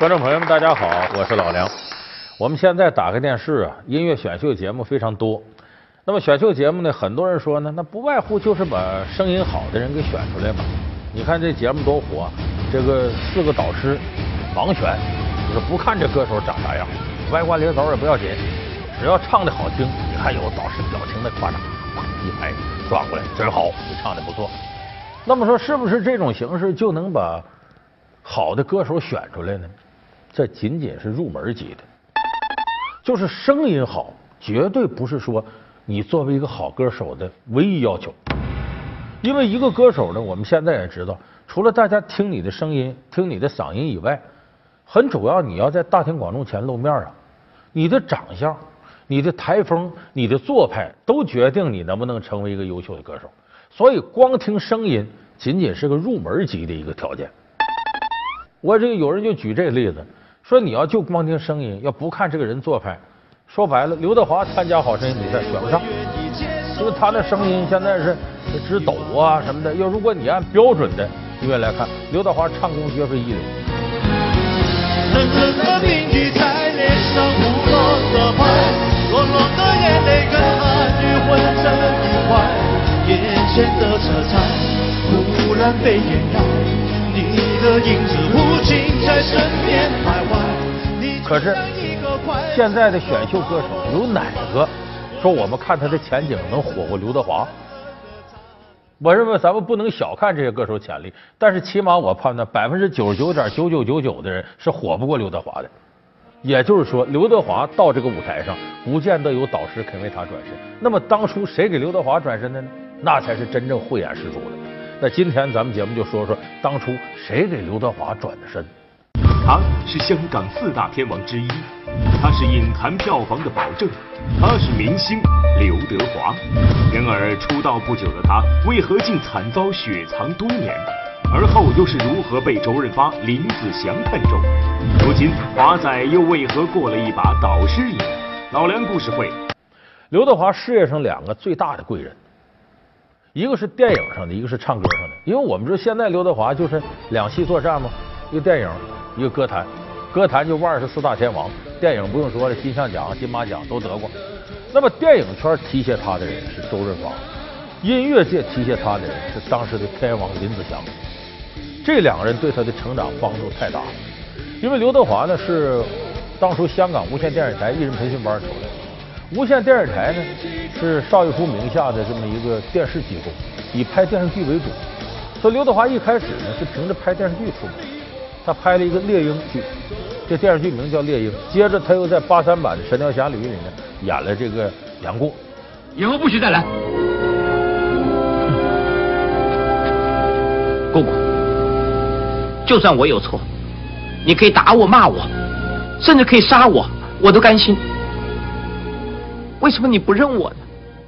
观众朋友们，大家好，我是老梁。我们现在打开电视啊，音乐选秀节目非常多。那么选秀节目呢，很多人说呢，那不外乎就是把声音好的人给选出来嘛。你看这节目多火，这个四个导师盲选，就是不看这歌手长啥样，歪瓜裂枣也不要紧，只要唱的好听。你看有导师表情的夸张，一拍转过来，真好，你唱的不错。那么说，是不是这种形式就能把好的歌手选出来呢？这仅仅是入门级的，就是声音好，绝对不是说你作为一个好歌手的唯一要求。因为一个歌手呢，我们现在也知道，除了大家听你的声音、听你的嗓音以外，很主要你要在大庭广众前露面啊，你的长相、你的台风、你的做派，都决定你能不能成为一个优秀的歌手。所以，光听声音仅仅是个入门级的一个条件。我这个有人就举这个例子。说你要就光听声音，要不看这个人做派，说白了，刘德华参加好声音比赛选不上，因为他那声音现在是直抖啊什么的。要如果你按标准的音乐来看，刘德华唱功绝非一流。眼前的色彩忽然被掩盖可是现在的选秀歌手有哪个说我们看他的前景能火过刘德华？我认为咱们不能小看这些歌手潜力，但是起码我判断百分之九十九点九九九九的人是火不过刘德华的。也就是说，刘德华到这个舞台上，不见得有导师肯为他转身。那么当初谁给刘德华转身的呢？那才是真正慧眼识珠的。那今天咱们节目就说说当初谁给刘德华转的身。他是香港四大天王之一，他是影坛票房的保证，他是明星刘德华。然而出道不久的他，为何竟惨遭雪藏多年？而后又是如何被周润发、林子祥看中？如今华仔又为何过了一把导师瘾？老梁故事会，刘德华事业上两个最大的贵人。一个是电影上的，一个是唱歌上的。因为我们知道现在刘德华就是两栖作战嘛，一个电影，一个歌坛。歌坛就万二十四大天王，电影不用说了，金像奖、金马奖都得过。那么电影圈提携他的人是周润发，音乐界提携他的人是当时的天王林子祥。这两个人对他的成长帮助太大了。因为刘德华呢是当初香港无线电视台艺人培训班出来的。无线电视台呢是邵逸夫名下的这么一个电视机构，以拍电视剧为主。所以刘德华一开始呢是凭着拍电视剧出名，他拍了一个猎鹰剧，这电视剧名叫《猎鹰》。接着他又在八三版的《神雕侠侣》里呢演了这个杨过。以后不许再来，姑姑，就算我有错，你可以打我、骂我，甚至可以杀我，我都甘心。为什么你不认我呢？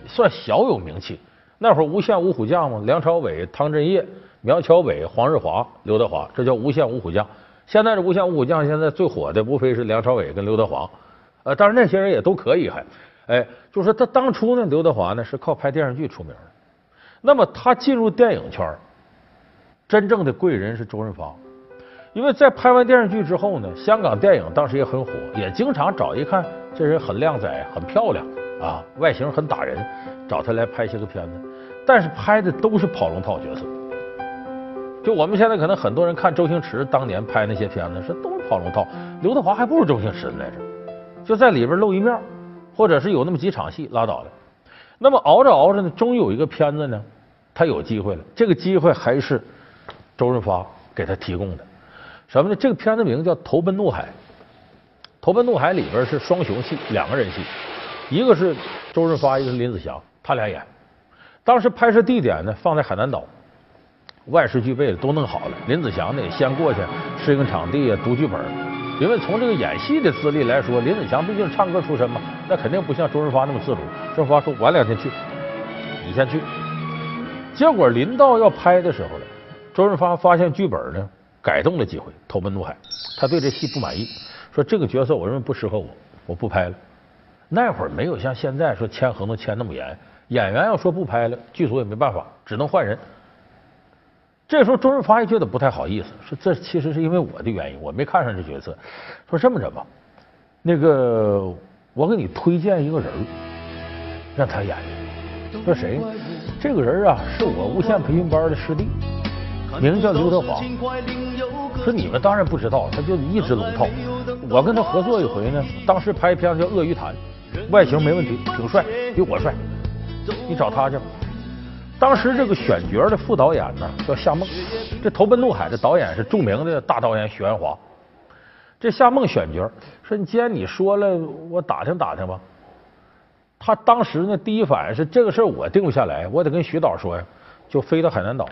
算小有名气。那会儿无线五虎将嘛，梁朝伟、汤镇业、苗侨伟、黄日华、刘德华，这叫无线五虎将。现在这无线五虎将现在最火的无非是梁朝伟跟刘德华。呃，当然那些人也都可以还。哎，就是他当初呢，刘德华呢是靠拍电视剧出名的。那么他进入电影圈，真正的贵人是周润发，因为在拍完电视剧之后呢，香港电影当时也很火，也经常找一看这人很靓仔、很漂亮。啊，外形很打人，找他来拍些个片子，但是拍的都是跑龙套角色。就我们现在可能很多人看周星驰当年拍那些片子，是都是跑龙套。刘德华还不如周星驰来着，就在里边露一面，或者是有那么几场戏拉倒了。那么熬着熬着呢，终于有一个片子呢，他有机会了。这个机会还是周润发给他提供的。什么呢？这个片子名叫《投奔怒海》。《投奔怒海》里边是双雄戏，两个人戏。一个是周润发，一个是林子祥，他俩演。当时拍摄地点呢放在海南岛，万事俱备了，都弄好了。林子祥呢也先过去适应场地啊，读剧本。因为从这个演戏的资历来说，林子祥毕竟唱歌出身嘛，那肯定不像周润发那么自如。周润发说：“晚两天去，你先去。”结果临到要拍的时候了，周润发发现剧本呢改动了几回，投奔怒海，他对这戏不满意，说这个角色我认为不适合我，我不拍了。那会儿没有像现在说签合同签那么严，演员要说不拍了，剧组也没办法，只能换人。这时候周润发也觉得不太好意思，说这其实是因为我的原因，我没看上这角色。说这么着吧，那个我给你推荐一个人让他演。说谁？这个人啊，是我无线培训班的师弟，名叫刘德华。说你们当然不知道，他就一直龙套。我跟他合作一回呢，当时拍片叫《鳄鱼潭》，外形没问题，挺帅，比我帅。你找他去。当时这个选角的副导演呢叫夏梦，这《投奔怒海》的导演是著名的大导演许鞍华。这夏梦选角说：“你既然你说了，我打听打听吧。”他当时呢，第一反应是这个事儿我定不下来，我得跟徐导说呀，就飞到海南岛，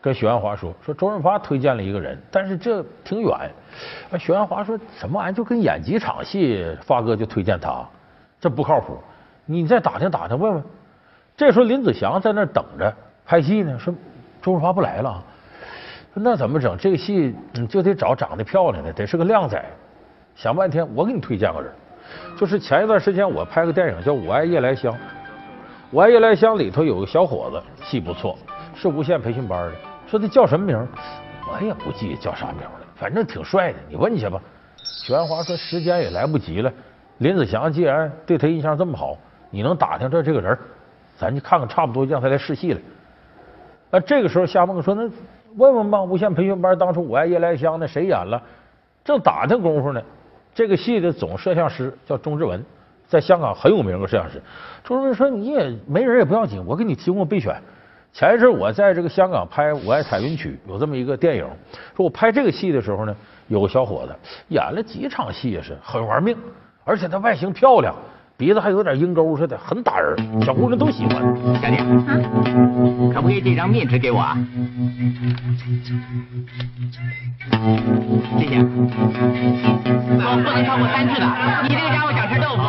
跟许鞍华说，说周润发推荐了一个人，但是这挺远。许鞍华说什么玩意儿，就跟演几场戏，发哥就推荐他，这不靠谱。你再打听打听，问问。这时候林子祥在那等着拍戏呢，说周润发不来了，那怎么整？这个戏就得找长得漂亮的，得是个靓仔。想半天，我给你推荐个人。就是前一段时间我拍个电影叫《我爱夜来香》，《我爱夜来香》里头有个小伙子，戏不错，是无线培训班的。说他叫什么名？我也不记得叫啥名了，反正挺帅的。你问去吧。许鞍华说时间也来不及了。林子祥既然对他印象这么好，你能打听着这个人，咱就看看差不多，让他来试戏了。那这个时候夏梦说：“那问问吧，无线培训班当初《我爱夜来香》那谁演了？正打听功夫呢。”这个戏的总摄像师叫钟志文，在香港很有名的摄像师。钟志文说：“你也没人也不要紧，我给你提供备选。前一阵我在这个香港拍《我爱彩云曲》，有这么一个电影。说我拍这个戏的时候呢，有个小伙子演了几场戏也是很玩命，而且她外形漂亮。”鼻子还有点鹰钩似的，很打人，小姑娘都喜欢。小姐，可不可以这张面纸给我啊？谢谢。我不能超过三次的，你这个家伙想吃豆腐。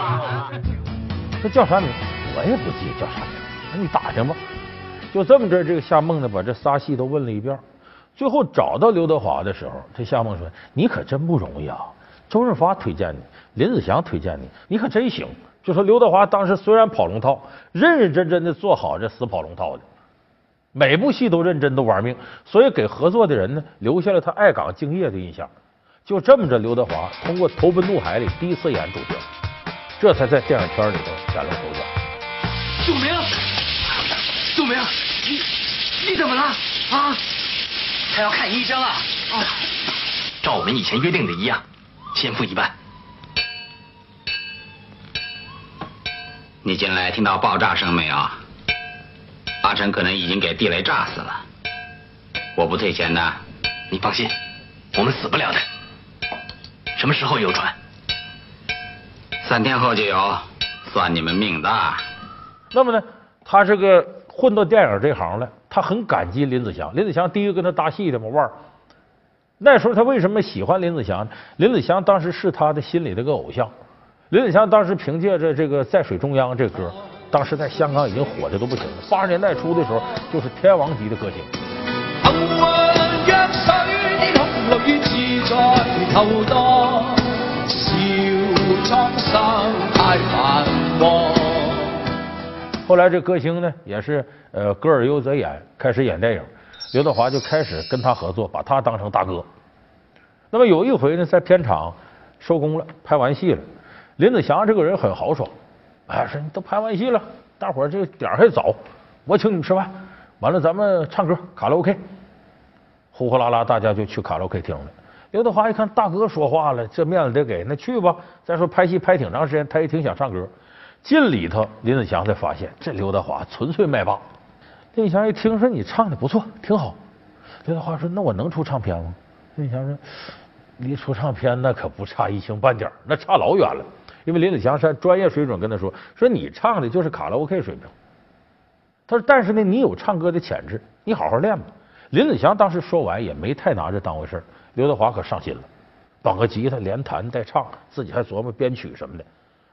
这叫啥名？我也不记得叫啥名。那你打听吧。就这么着，这个夏梦呢，把这仨戏都问了一遍，最后找到刘德华的时候，这夏梦说：“你可真不容易啊！周润发推荐你，林子祥推荐你，你可真行。”就说刘德华当时虽然跑龙套，认认真真的做好这死跑龙套的，每部戏都认真都玩命，所以给合作的人呢留下了他爱岗敬业的印象。就这么着，刘德华通过《投奔怒海》里第一次演主角，这才在电影圈里头崭露头角。祖明，祖明，你你怎么了啊？他要看医生啊！啊，照我们以前约定的一样，先付一半。你进来听到爆炸声没有？阿成可能已经给地雷炸死了。我不退钱的，你放心，我们死不了的。什么时候有船？三天后就有，算你们命大。那么呢，他这个混到电影这行了，他很感激林子祥。林子祥第一个跟他搭戏的嘛腕儿。那时候他为什么喜欢林子祥？林子祥当时是他的心里的个偶像。林子祥当时凭借着这个《在水中央》这歌，当时在香港已经火的都不行了。八十年代初的时候，就是天王级的歌星。后来这歌星呢，也是呃歌而优则演，开始演电影。刘德华就开始跟他合作，把他当成大哥。那么有一回呢，在片场收工了，拍完戏了。林子祥这个人很豪爽，哎，说你都拍完戏了，大伙儿这点还早，我请你们吃饭，完了咱们唱歌卡拉 OK，呼呼啦啦大家就去卡拉 OK 厅了。刘德华一看大哥说话了，这面子得给，那去吧。再说拍戏拍挺长时间，他也挺想唱歌。进里头，林子祥才发现这刘德华纯粹麦霸。林子祥一听说你唱的不错，挺好。刘德华说：“那我能出唱片吗？”林子祥说：“离出唱片那可不差一星半点那差老远了。”因为林子祥是按专业水准跟他说，说你唱的就是卡拉 OK 水平。他说，但是呢，你有唱歌的潜质，你好好练吧。林子祥当时说完也没太拿这当回事刘德华可上心了，绑个吉他连弹带唱，自己还琢磨编曲什么的。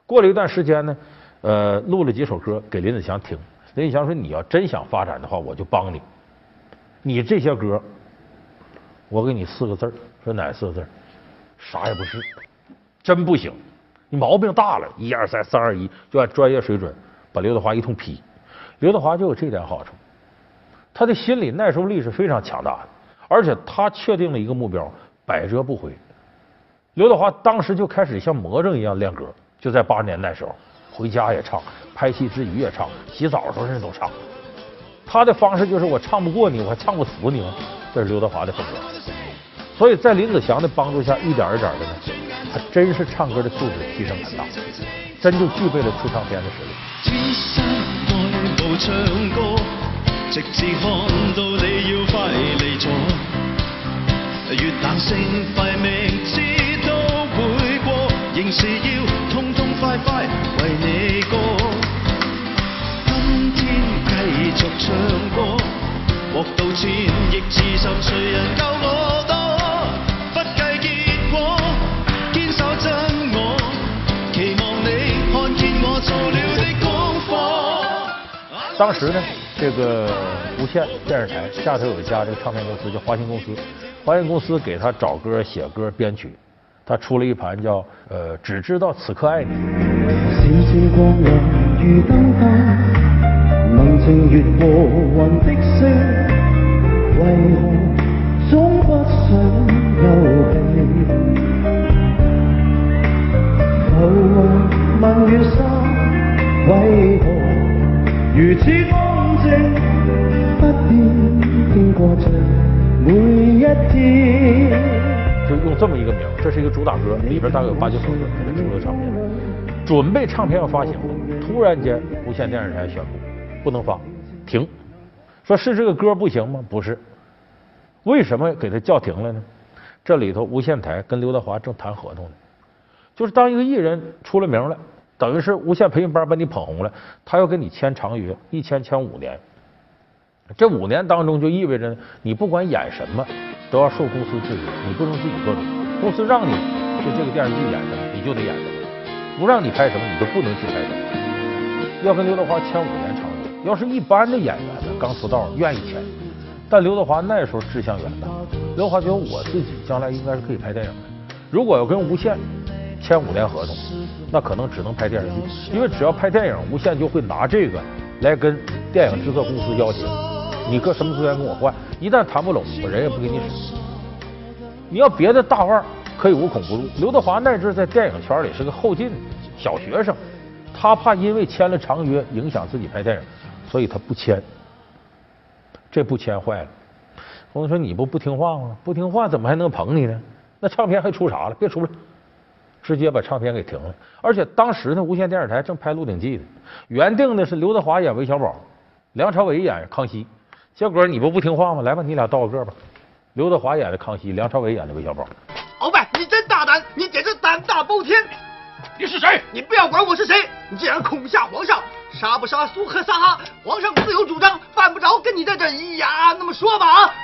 过了一段时间呢，呃，录了几首歌给林子祥听。林子祥说，你要真想发展的话，我就帮你。你这些歌，我给你四个字说哪四个字啥也不是，真不行。你毛病大了，一二三，三二一，就按专业水准把刘德华一通批。刘德华就有这点好处，他的心理耐受力是非常强大的。而且他确定了一个目标，百折不回。刘德华当时就开始像魔怔一样练歌，就在八十年代时候，回家也唱，拍戏之余也唱，洗澡的时候人都唱。他的方式就是我唱不过你，我还唱不死你吗？这是刘德华的风格。所以在林子祥的帮助下，一点一点的呢，他真是唱歌的素质提升很大，真就具备了出唱片的实力。天生爱唱歌，直至看到你要快离座，越冷声快明知都会过，仍是要当时呢，这个无线电视台下头有一家这个唱片公司叫华星公司，华星公司给他找歌、写歌、编曲，他出了一盘叫呃只知道此刻爱你。闪闪光亮如燈燈，能情越和雲的星，為何總不想休这么一个名，这是一个主打歌，里边大概有八九首歌，给他出了唱片。准备唱片要发行了，突然间无线电视台宣布不能发，停。说是这个歌不行吗？不是。为什么给他叫停了呢？这里头无线台跟刘德华正谈合同呢，就是当一个艺人出了名了，等于是无线培训班把你捧红了，他要跟你签长约，一签签五年。这五年当中就意味着你不管演什么都要受公司制约，你不能自己做主。公司让你就这个电视剧演什么，你就得演什么；不让你拍什么，你就不能去拍什么。要跟刘德华签五年长约，要是一般的演员呢，刚出道愿意签，但刘德华那时候志向远大，刘德华觉得我自己将来应该是可以拍电影的。如果要跟无线签五年合同，那可能只能拍电视剧，因为只要拍电影，无线就会拿这个来跟电影制作公司要挟。你搁什么资源跟我换？一旦谈不拢，我人也不给你使。你要别的大腕儿可以无孔不入，刘德华那阵在电影圈里是个后进小学生，他怕因为签了长约影响自己拍电影，所以他不签。这不签坏了。我说你不不听话吗？不听话怎么还能捧你呢？那唱片还出啥了？别出了，直接把唱片给停了。而且当时呢，无线电视台正拍《鹿鼎记》呢，原定的是刘德华演韦小宝，梁朝伟演康熙。结果你不不听话吗？来吧，你俩道个个吧。刘德华演的康熙，梁朝伟演的韦小宝。鳌拜，你真大胆，你简直胆大包天！你是谁？你不要管我是谁，你竟然恐吓皇上，杀不杀苏克萨哈，皇上自有主张，犯不着跟你在这咿呀那么说吧啊！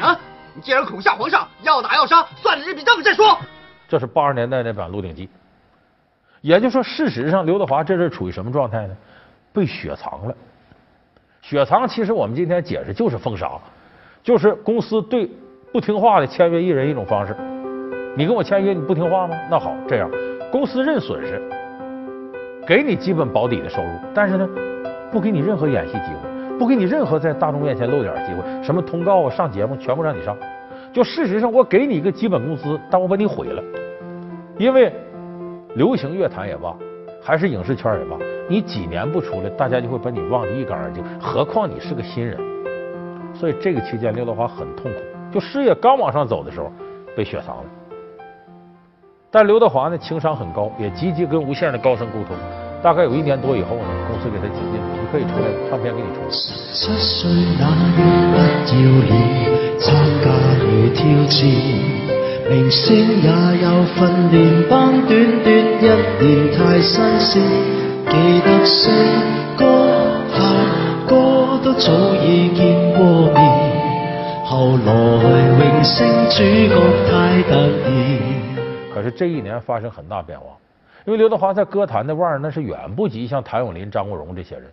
啊，你既然恐吓皇上，要打要杀，算了这笔账再说。这是八十年代那版《鹿鼎记》，也就是说，事实上刘德华这是处于什么状态呢？被雪藏了。雪藏其实我们今天解释就是封杀，就是公司对不听话的签约艺人一种方式。你跟我签约，你不听话吗？那好，这样公司认损失，给你基本保底的收入，但是呢，不给你任何演戏机会，不给你任何在大众面前露脸机会，什么通告啊、上节目全部让你上。就事实上，我给你一个基本工资，但我把你毁了。因为流行乐坛也罢，还是影视圈也罢，你几年不出来，大家就会把你忘得一干二净。何况你是个新人，所以这个期间刘德华很痛苦。就事业刚往上走的时候，被雪藏了。但刘德华呢，情商很高，也积极跟无线的高层沟通。大概有一年多以后呢，公司给他解禁，你可以出来，唱片给你出。七岁那年不要臉，參加了挑战，明星也有訓練班，短短一年太新鲜。记得星歌校歌都早已见过面，後來榮升主角太突然。可是这一年发生很大变化，因为刘德华在歌坛的腕儿那是远不及像谭咏麟、张国荣这些人。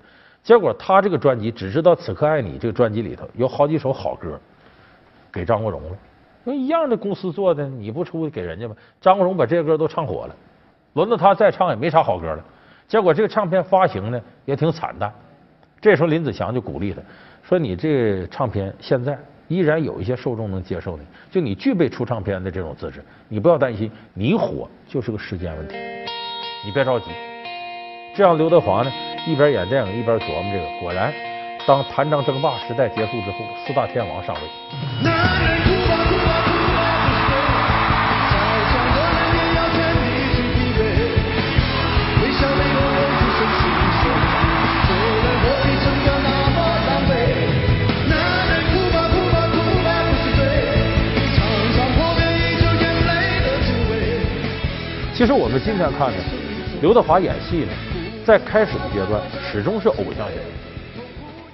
结果他这个专辑《只知道此刻爱你》这个专辑里头有好几首好歌，给张国荣了。那一样的公司做的，你不出给人家嗎？張國榮把这些歌都唱火了，轮到他再唱也没啥好歌了。结果这个唱片发行呢也挺惨淡。这时候林子祥就鼓励他，说：“你这唱片现在依然有一些受众能接受你。就你具备出唱片的这种资质，你不要担心，你火就是个时间问题，你别着急。这样，刘德华呢一边演电影一边琢磨这个，果然，当谭张争霸时代结束之后，四大天王上位。其实我们今天看呢，刘德华演戏呢，在开始的阶段始终是偶像演员。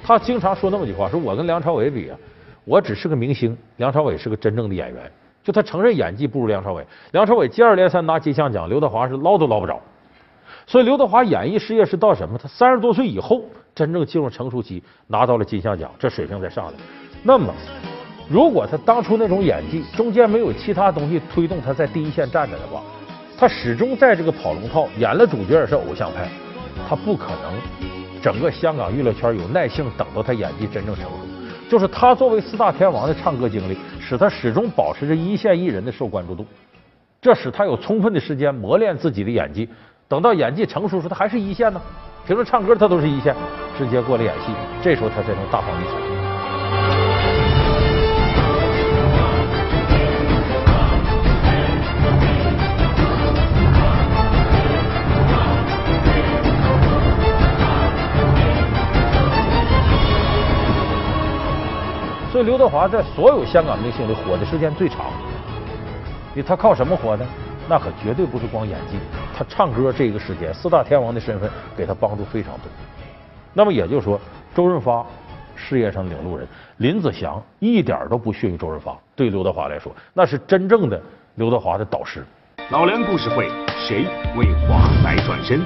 他经常说那么句话：“说我跟梁朝伟比啊，我只是个明星，梁朝伟是个真正的演员。”就他承认演技不如梁朝伟，梁朝伟接二连三拿金像奖，刘德华是捞都捞不着。所以刘德华演艺事业是到什么？他三十多岁以后真正进入成熟期，拿到了金像奖，这水平才上来。那么，如果他当初那种演技中间没有其他东西推动他在第一线站着的话，他始终在这个跑龙套，演了主角也是偶像派，他不可能整个香港娱乐圈有耐性等到他演技真正成熟。就是他作为四大天王的唱歌经历，使他始终保持着一线艺人的受关注度，这使他有充分的时间磨练自己的演技。等到演技成熟时，他还是一线呢。平时唱歌他都是一线，直接过来演戏，这时候他才能大放异彩。所以刘德华在所有香港明星里火的时间最长。你他靠什么火呢？那可绝对不是光演技，他唱歌这个时间，四大天王的身份给他帮助非常多。那么也就是说，周润发事业上领路人，林子祥一点都不逊于周润发。对刘德华来说，那是真正的刘德华的导师。老梁故事会，谁为华仔转身？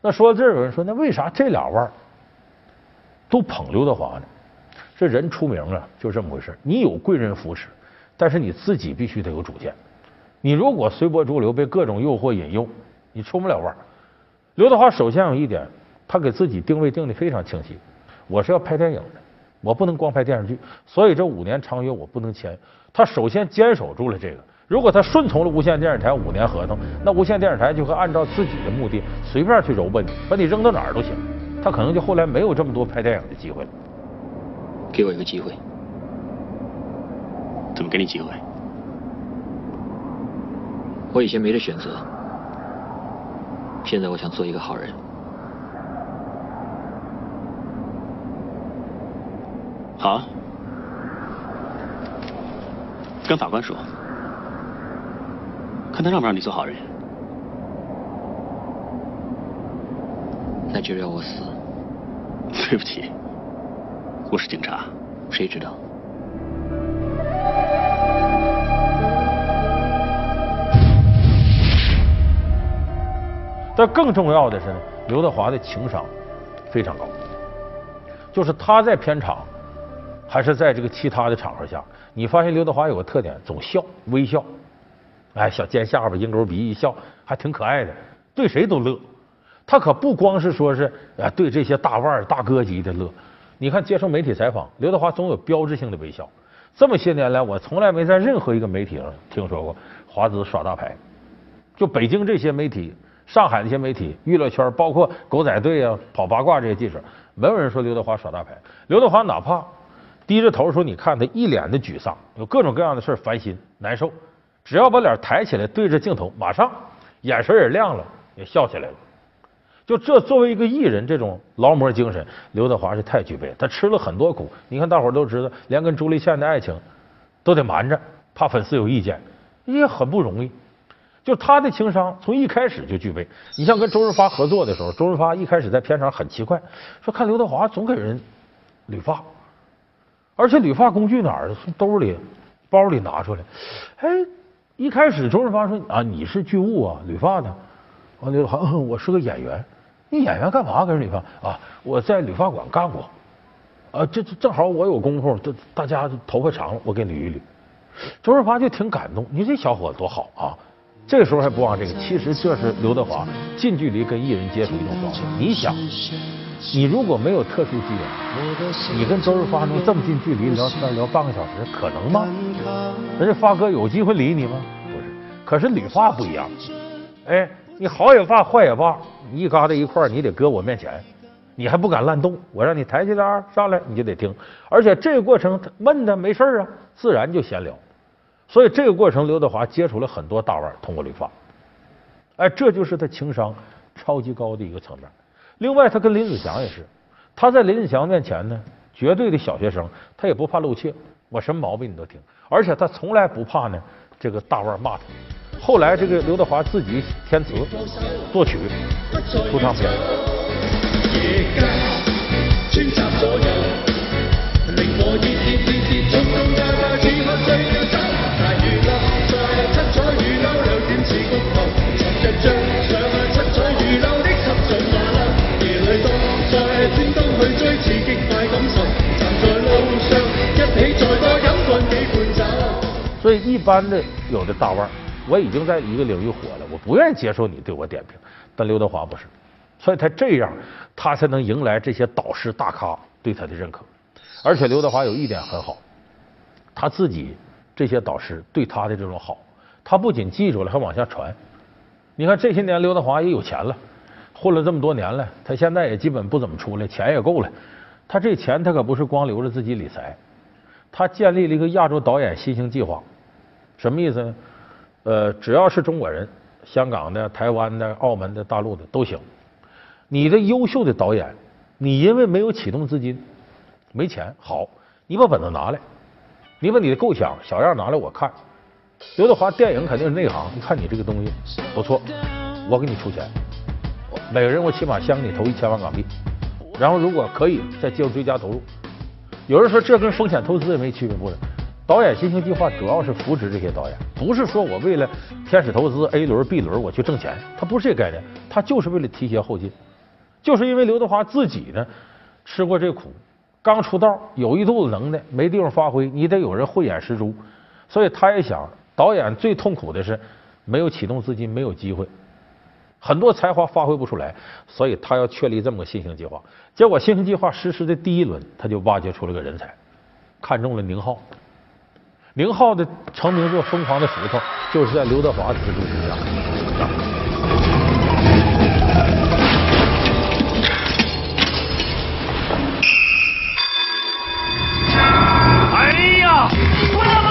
那说到这儿，有人说，那为啥这俩腕儿都捧刘德华呢？这人出名啊，就这么回事。你有贵人扶持，但是你自己必须得有主见。你如果随波逐流，被各种诱惑引诱，你出不了腕。刘德华首先有一点，他给自己定位定的非常清晰，我是要拍电影的，我不能光拍电视剧，所以这五年长约我不能签。他首先坚守住了这个。如果他顺从了无线电视台五年合同，那无线电视台就会按照自己的目的随便去揉吧你，把你扔到哪儿都行。他可能就后来没有这么多拍电影的机会了。给我一个机会。怎么给你机会？我以前没得选择，现在我想做一个好人。好啊，跟法官说，看他让不让你做好人。那就让我死。对不起，我是警察。谁知道？但更重要的是，刘德华的情商非常高，就是他在片场还是在这个其他的场合下，你发现刘德华有个特点，总笑微笑，哎，小尖下巴、鹰钩鼻一笑，还挺可爱的，对谁都乐。他可不光是说是啊，对这些大腕、大哥级的乐。你看接受媒体采访，刘德华总有标志性的微笑。这么些年来，我从来没在任何一个媒体上听说过华子耍大牌。就北京这些媒体。上海那些媒体、娱乐圈，包括狗仔队啊、跑八卦这些记者，没有人说刘德华耍大牌。刘德华哪怕低着头说，你看他一脸的沮丧，有各种各样的事烦心难受，只要把脸抬起来对着镜头，马上眼神也亮了，也笑起来了。就这作为一个艺人，这种劳模精神，刘德华是太具备。他吃了很多苦，你看大伙儿都知道，连跟朱丽倩的爱情都得瞒着，怕粉丝有意见，也很不容易。就他的情商从一开始就具备。你像跟周润发合作的时候，周润发一开始在片场很奇怪，说看刘德华总给人理发，而且理发工具哪儿从兜里、包里拿出来。哎，一开始周润发说啊，你是剧务啊，理发的。完刘德华，我是个演员。你演员干嘛给人理发啊？我在理发馆干过。啊，这这正好我有功夫，这大家头发长了，我给捋一捋。周润发就挺感动，你这小伙子多好啊！这个时候还不忘这个，其实这是刘德华近距离跟艺人接触一种方式。你想，你如果没有特殊机缘，你跟周润发能这么近距离聊天聊半个小时，可能吗？人家发哥有机会理你吗？不是。可是理发不一样，哎，你好也罢，坏也罢，你一疙瘩一块，你得搁我面前，你还不敢乱动，我让你抬起来上来，你就得听。而且这个过程他闷他没事啊，自然就闲聊。所以这个过程，刘德华接触了很多大腕，通过理发。哎，这就是他情商超级高的一个层面。另外，他跟林子祥也是，他在林子祥面前呢，绝对的小学生，他也不怕露怯，我什么毛病你都听，而且他从来不怕呢这个大腕骂他。后来这个刘德华自己填词、作曲、出唱片。所以，一般的有的大腕，我已经在一个领域火了，我不愿意接受你对我点评。但刘德华不是，所以他这样，他才能迎来这些导师大咖对他的认可。而且刘德华有一点很好，他自己这些导师对他的这种好，他不仅记住了，还往下传。你看这些年刘德华也有钱了，混了这么多年了，他现在也基本不怎么出来，钱也够了。他这钱他可不是光留着自己理财，他建立了一个亚洲导演新兴计划。什么意思呢？呃，只要是中国人，香港的、台湾的、澳门的、大陆的都行。你的优秀的导演，你因为没有启动资金，没钱，好，你把本子拿来，你把你的构想小样拿来我看。刘德华电影肯定是内行，一看你这个东西不错，我给你出钱，每个人我起码先给你投一千万港币，然后如果可以再介入追加投入。有人说这跟风险投资也没区别，不是？导演新兴计划主要是扶持这些导演，不是说我为了天使投资 A 轮 B 轮我去挣钱，他不是这概念，他就是为了提携后进。就是因为刘德华自己呢吃过这苦，刚出道有一肚子能耐，没地方发挥，你得有人慧眼识珠，所以他也想，导演最痛苦的是没有启动资金，没有机会，很多才华发挥不出来，所以他要确立这么个新型计划。结果新型计划实施的第一轮，他就挖掘出了个人才，看中了宁浩。宁浩的成名作《疯狂的石头》就是在刘德华的资助之下。哎呀！关上门！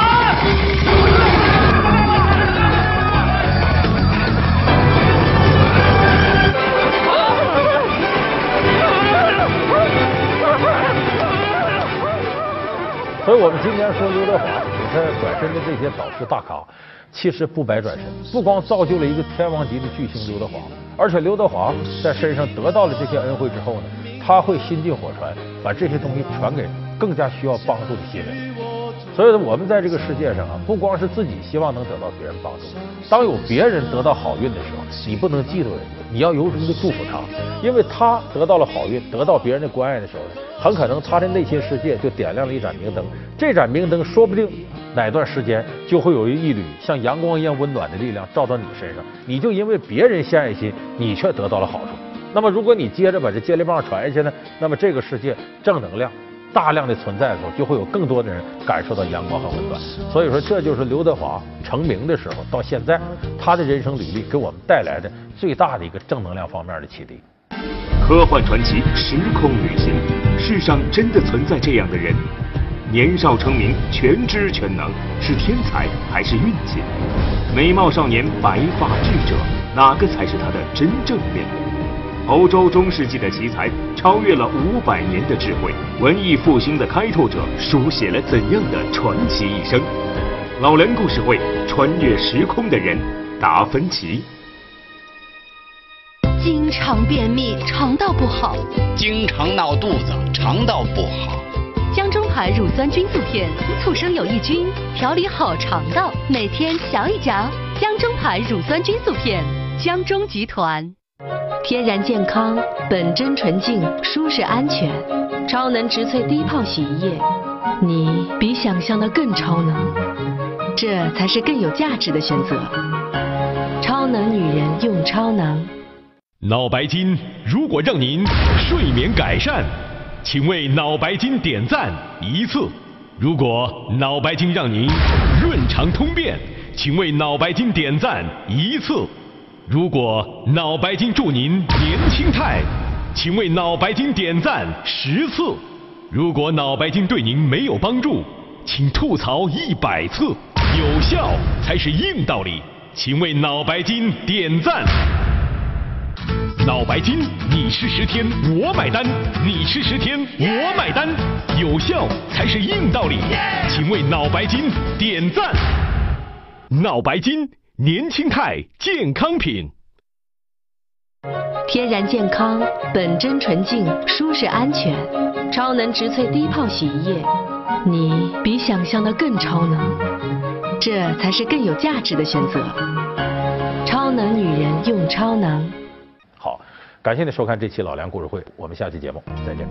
所以我们今天说刘德华，他转身的这些导师大咖，其实不白转身，不光造就了一个天王级的巨星刘德华，而且刘德华在身上得到了这些恩惠之后呢，他会心进火传，把这些东西传给更加需要帮助的新人。所以呢，我们在这个世界上啊，不光是自己希望能得到别人帮助，当有别人得到好运的时候，你不能嫉妒人家，你要由衷的祝福他，因为他得到了好运，得到别人的关爱的时候，很可能他的内心世界就点亮了一盏明灯，这盏明灯说不定哪段时间就会有一缕像阳光一样温暖的力量照到你身上，你就因为别人献爱心，你却得到了好处。那么，如果你接着把这接力棒传下去呢，那么这个世界正能量。大量的存在的时候，就会有更多的人感受到阳光和温暖。所以说，这就是刘德华成名的时候到现在他的人生履历给我们带来的最大的一个正能量方面的启迪。科幻传奇，时空旅行，世上真的存在这样的人？年少成名，全知全能，是天才还是运气？美貌少年，白发智者，哪个才是他的真正面目？欧洲中世纪的奇才，超越了五百年的智慧；文艺复兴的开拓者，书写了怎样的传奇一生？老梁故事会，穿越时空的人，达芬奇。经常便秘，肠道不好；经常闹肚子，肠道不好。江中牌乳酸菌素片，促生有益菌，调理好肠道，每天嚼一嚼。江中牌乳酸菌素片，江中集团。天然健康，本真纯净，舒适安全。超能植萃低泡洗衣液，你比想象的更超能，这才是更有价值的选择。超能女人用超能。脑白金如果让您睡眠改善，请为脑白金点赞一次；如果脑白金让您润肠通便，请为脑白金点赞一次；如果脑白金助您年轻态，请为脑白金点赞十次；如果脑白金对您没有帮助，请吐槽一百次。有效才是硬道理，请为脑白金点赞。脑白金，你吃十天我买单，你吃十天我买单，有效才是硬道理，请为脑白金点赞。脑白金，年轻态健康品，天然健康，本真纯净，舒适安全，超能植萃低泡洗衣液，你比想象的更超能，这才是更有价值的选择。超能女人用超能。好，感谢您收看这期老梁故事会，我们下期节目再见。